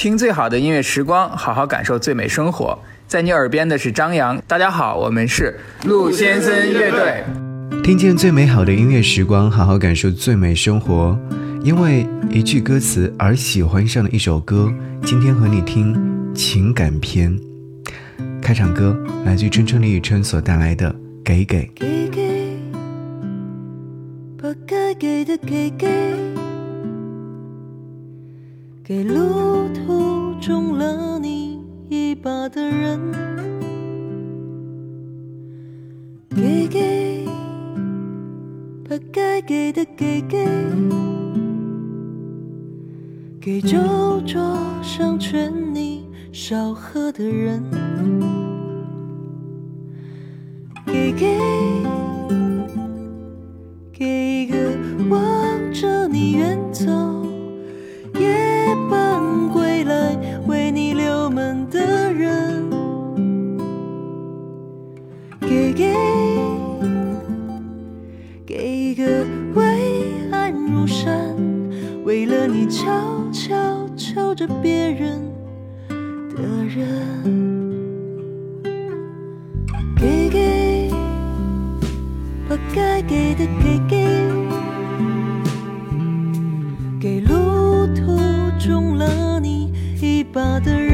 听最好的音乐时光，好好感受最美生活。在你耳边的是张扬，大家好，我们是陆先生乐队。听见最美好的音乐时光，好好感受最美生活。因为一句歌词而喜欢上的一首歌，今天和你听情感篇。开场歌来自春春李宇春所带来的《给给》。给给，把该给的给给，给路途中了你一把的人。给给，把该给的给给，给酒桌上劝你少喝的人。给给，给路途中了你一把的人。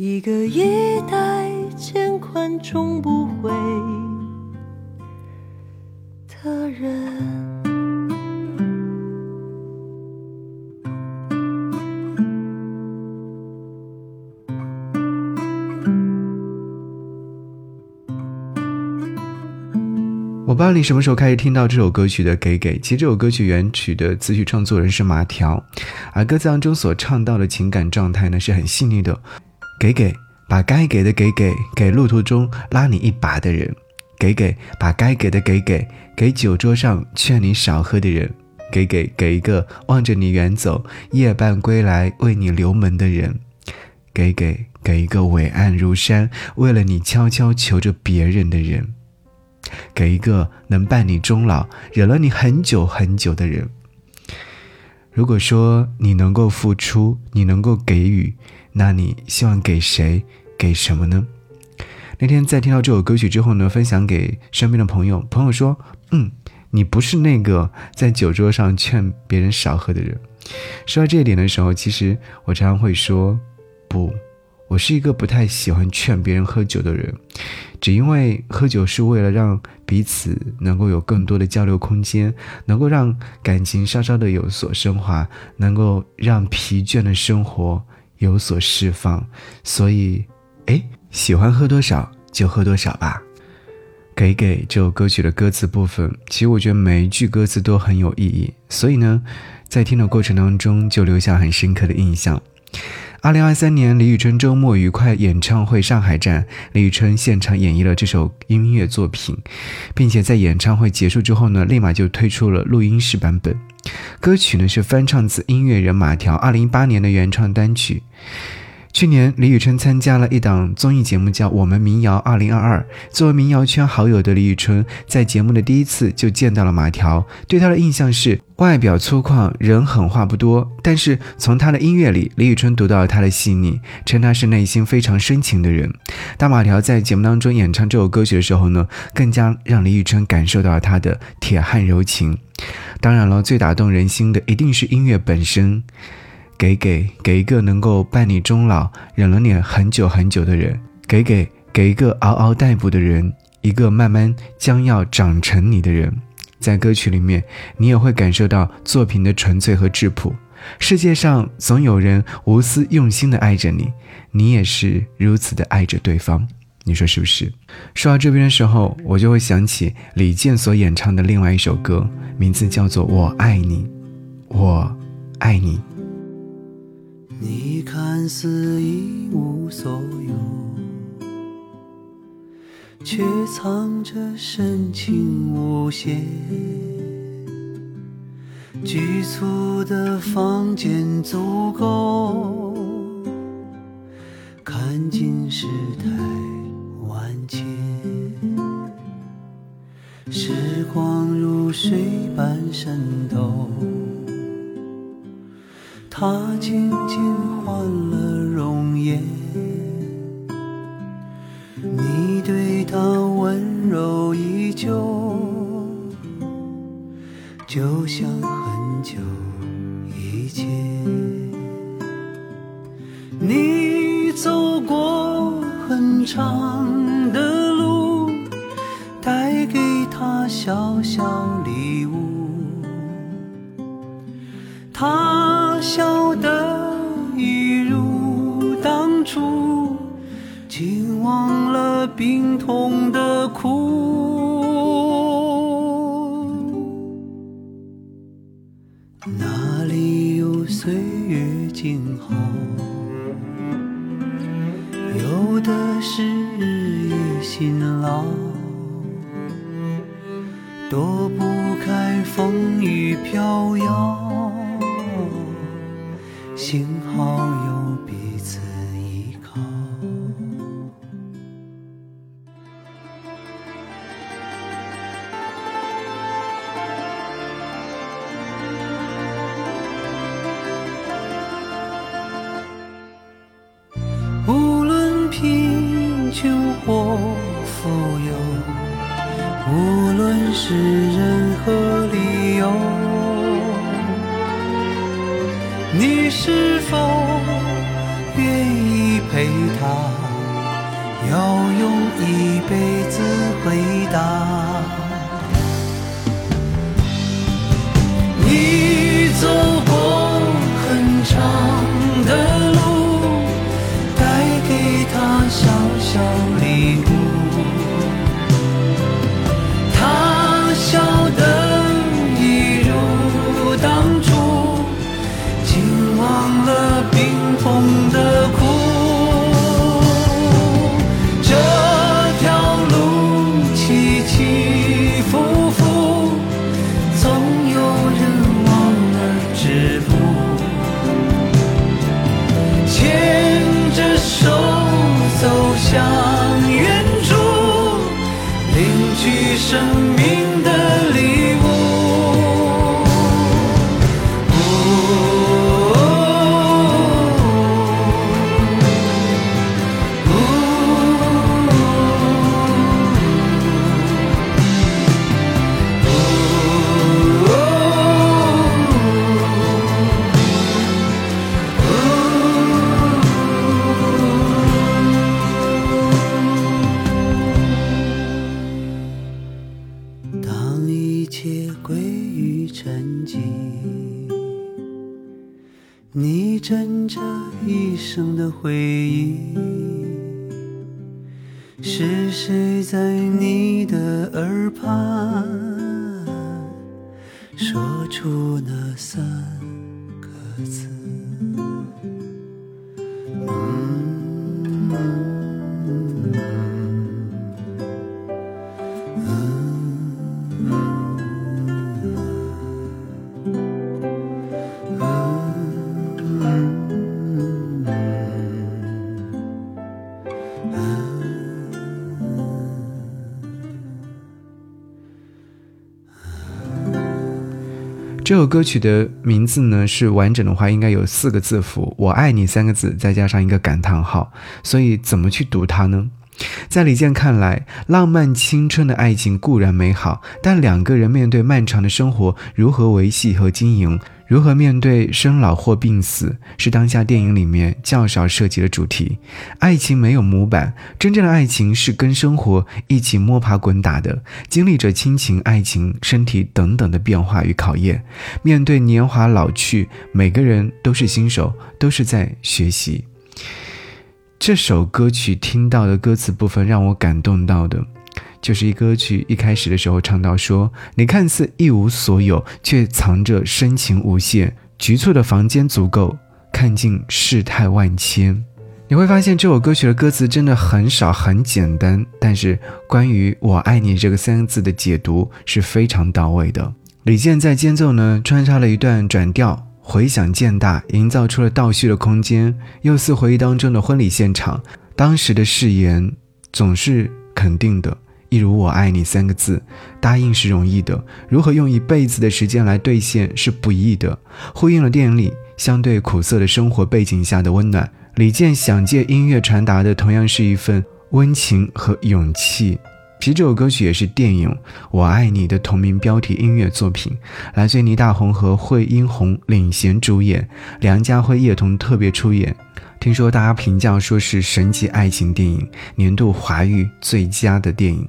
一个衣带渐宽终不悔的人。我不知道你什么时候开始听到这首歌曲的《给给》。其实这首歌曲原曲的词曲创作人是马条，而歌词当中所唱到的情感状态呢是很细腻的。给给，把该给的给给，给路途中拉你一把的人；给给，把该给的给给，给酒桌上劝你少喝的人；给给，给一个望着你远走，夜半归来为你留门的人；给给，给一个伟岸如山，为了你悄悄求着别人的人。给一个能伴你终老、忍了你很久很久的人。如果说你能够付出，你能够给予，那你希望给谁，给什么呢？那天在听到这首歌曲之后呢，分享给身边的朋友，朋友说：“嗯，你不是那个在酒桌上劝别人少喝的人。”说到这一点的时候，其实我常常会说：“不，我是一个不太喜欢劝别人喝酒的人，只因为喝酒是为了让彼此能够有更多的交流空间，能够让感情稍稍的有所升华，能够让疲倦的生活有所释放。所以，哎，喜欢喝多少就喝多少吧。给给这首歌曲的歌词部分，其实我觉得每一句歌词都很有意义，所以呢，在听的过程当中就留下很深刻的印象。二零二三年李宇春周末愉快演唱会上海站，李宇春现场演绎了这首音乐作品，并且在演唱会结束之后呢，立马就推出了录音室版本。歌曲呢是翻唱自音乐人马条二零一八年的原创单曲。去年，李宇春参加了一档综艺节目，叫《我们民谣二零二二》。作为民谣圈好友的李宇春，在节目的第一次就见到了马条，对他的印象是外表粗犷，人狠话不多。但是从他的音乐里，李宇春读到了他的细腻，称他是内心非常深情的人。当马条在节目当中演唱这首歌曲的时候呢，更加让李宇春感受到了他的铁汉柔情。当然了，最打动人心的一定是音乐本身。给给给一个能够伴你终老、忍了你很久很久的人，给给给一个嗷嗷待哺的人，一个慢慢将要长成你的人。在歌曲里面，你也会感受到作品的纯粹和质朴。世界上总有人无私用心的爱着你，你也是如此的爱着对方。你说是不是？说到这边的时候，我就会想起李健所演唱的另外一首歌，名字叫做《我爱你》，我爱你。你看似一无所有，却藏着深情无限。局促的房间足够看尽世态万千，时光如水般渗透。他渐渐换了容颜，你对他温柔依旧，就像很久以前。你走过很长的路，带给他小小礼物，他。笑得一如当初，竟忘了病痛的苦。哪里有岁月静好？有的是日夜辛劳，躲不开风雨飘摇。幸好有用一辈子回答？生命。的回忆，是谁在你的耳畔说出那三个字？这首歌曲的名字呢是完整的话应该有四个字符“我爱你”三个字，再加上一个感叹号。所以怎么去读它呢？在李健看来，浪漫青春的爱情固然美好，但两个人面对漫长的生活，如何维系和经营？如何面对生老或病死，是当下电影里面较少涉及的主题。爱情没有模板，真正的爱情是跟生活一起摸爬滚打的，经历着亲情、爱情、身体等等的变化与考验。面对年华老去，每个人都是新手，都是在学习。这首歌曲听到的歌词部分让我感动到的。就是一歌曲一开始的时候唱到说：“你看似一无所有，却藏着深情无限。局促的房间足够看尽世态万千。”你会发现这首歌曲的歌词真的很少，很简单，但是关于“我爱你”这个三个字的解读是非常到位的。李健在间奏呢穿插了一段转调，回响渐大，营造出了倒叙的空间，又似回忆当中的婚礼现场。当时的誓言总是肯定的。一如“我爱你”三个字，答应是容易的，如何用一辈子的时间来兑现是不易的。呼应了电影里相对苦涩的生活背景下的温暖。李健想借音乐传达的，同样是一份温情和勇气。其这首歌曲也是电影《我爱你》的同名标题音乐作品，来自倪大红和惠英红领衔主演，梁家辉、叶童特别出演。听说大家评价说是神级爱情电影，年度华语最佳的电影，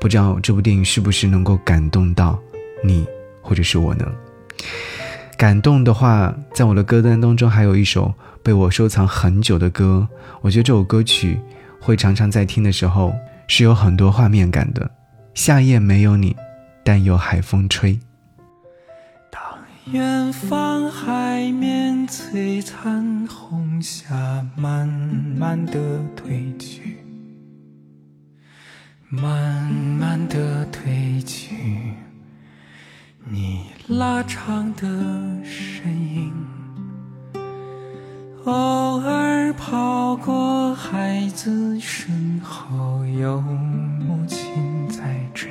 不知道这部电影是不是能够感动到你或者是我呢？感动的话，在我的歌单当中还有一首被我收藏很久的歌，我觉得这首歌曲会常常在听的时候是有很多画面感的。夏夜没有你，但有海风吹。远方海面璀璨红霞，慢慢的褪去，慢慢的褪去。你拉长的身影，偶尔跑过孩子身后，有母亲在追。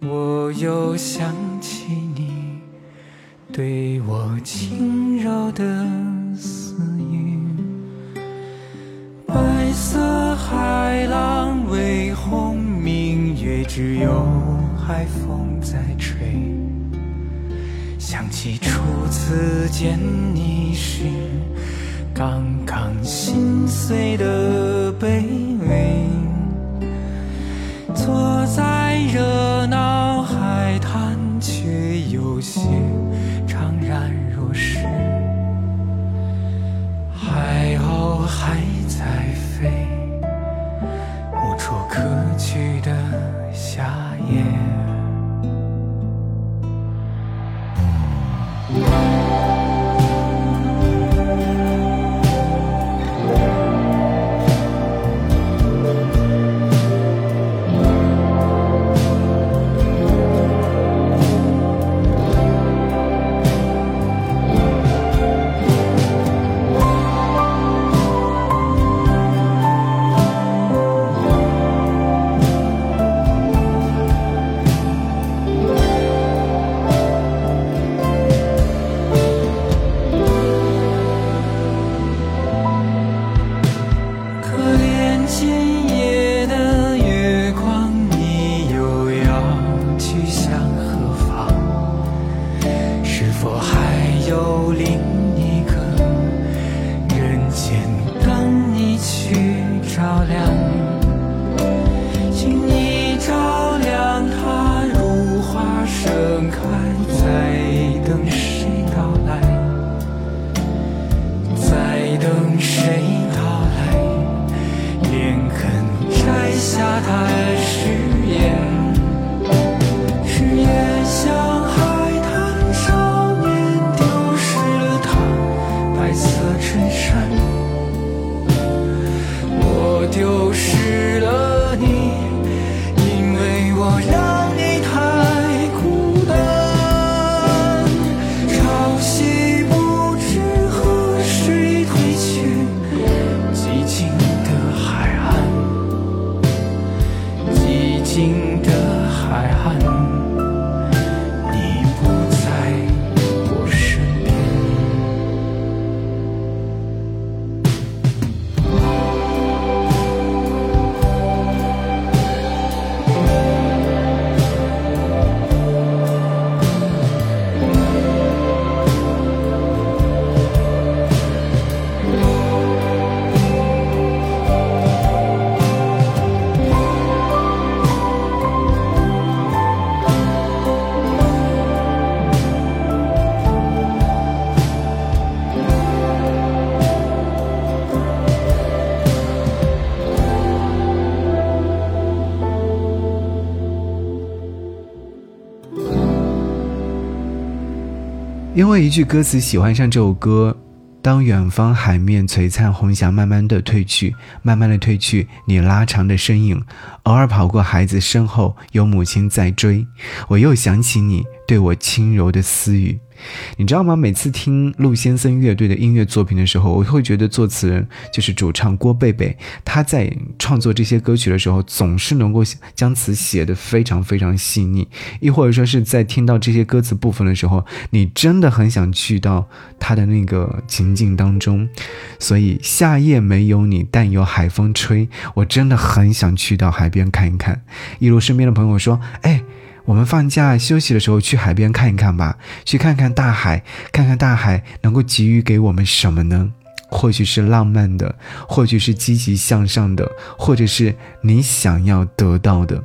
我又想对我轻柔的私语，白色海浪微红，明月只有海风在吹。想起初次见你时，刚刚心碎的因为一句歌词喜欢上这首歌。当远方海面璀璨红霞慢慢的褪去，慢慢的褪去，你拉长的身影，偶尔跑过孩子身后，有母亲在追，我又想起你对我轻柔的私语。你知道吗？每次听陆先生乐队的音乐作品的时候，我会觉得作词人就是主唱郭贝贝，他在创作这些歌曲的时候，总是能够将词写得非常非常细腻，亦或者说是在听到这些歌词部分的时候，你真的很想去到他的那个情境当中。所以夏夜没有你，但有海风吹，我真的很想去到海边看一看。一如身边的朋友说：“哎。”我们放假休息的时候去海边看一看吧，去看看大海，看看大海能够给予给我们什么呢？或许是浪漫的，或许是积极向上的，或者是你想要得到的。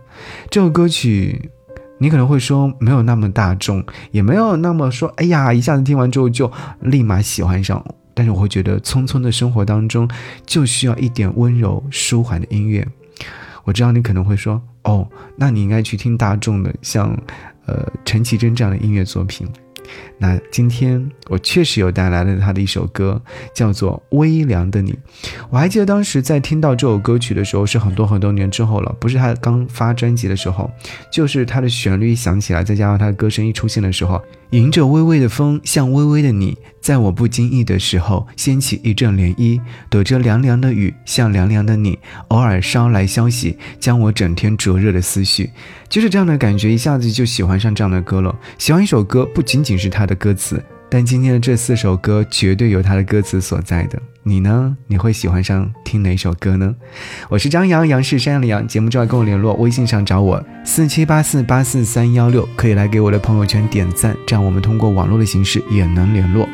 这首歌曲，你可能会说没有那么大众，也没有那么说，哎呀，一下子听完之后就立马喜欢上。但是我会觉得，匆匆的生活当中就需要一点温柔舒缓的音乐。我知道你可能会说。哦，那你应该去听大众的，像，呃，陈绮贞这样的音乐作品。那今天我确实有带来了他的一首歌，叫做《微凉的你》。我还记得当时在听到这首歌曲的时候，是很多很多年之后了，不是他刚发专辑的时候，就是他的旋律响起来，再加上他的歌声一出现的时候，迎着微微的风，像微微的你，在我不经意的时候掀起一阵涟漪，躲着凉凉的雨，像凉凉的你，偶尔捎来消息，将我整天灼热的思绪，就是这样的感觉，一下子就喜欢上这样的歌了。喜欢一首歌，不仅仅是他的歌词。但今天的这四首歌绝对有它的歌词所在的。你呢？你会喜欢上听哪首歌呢？我是张扬，杨是山羊的羊。节目之外跟我联络，微信上找我四七八四八四三幺六，可以来给我的朋友圈点赞，这样我们通过网络的形式也能联络。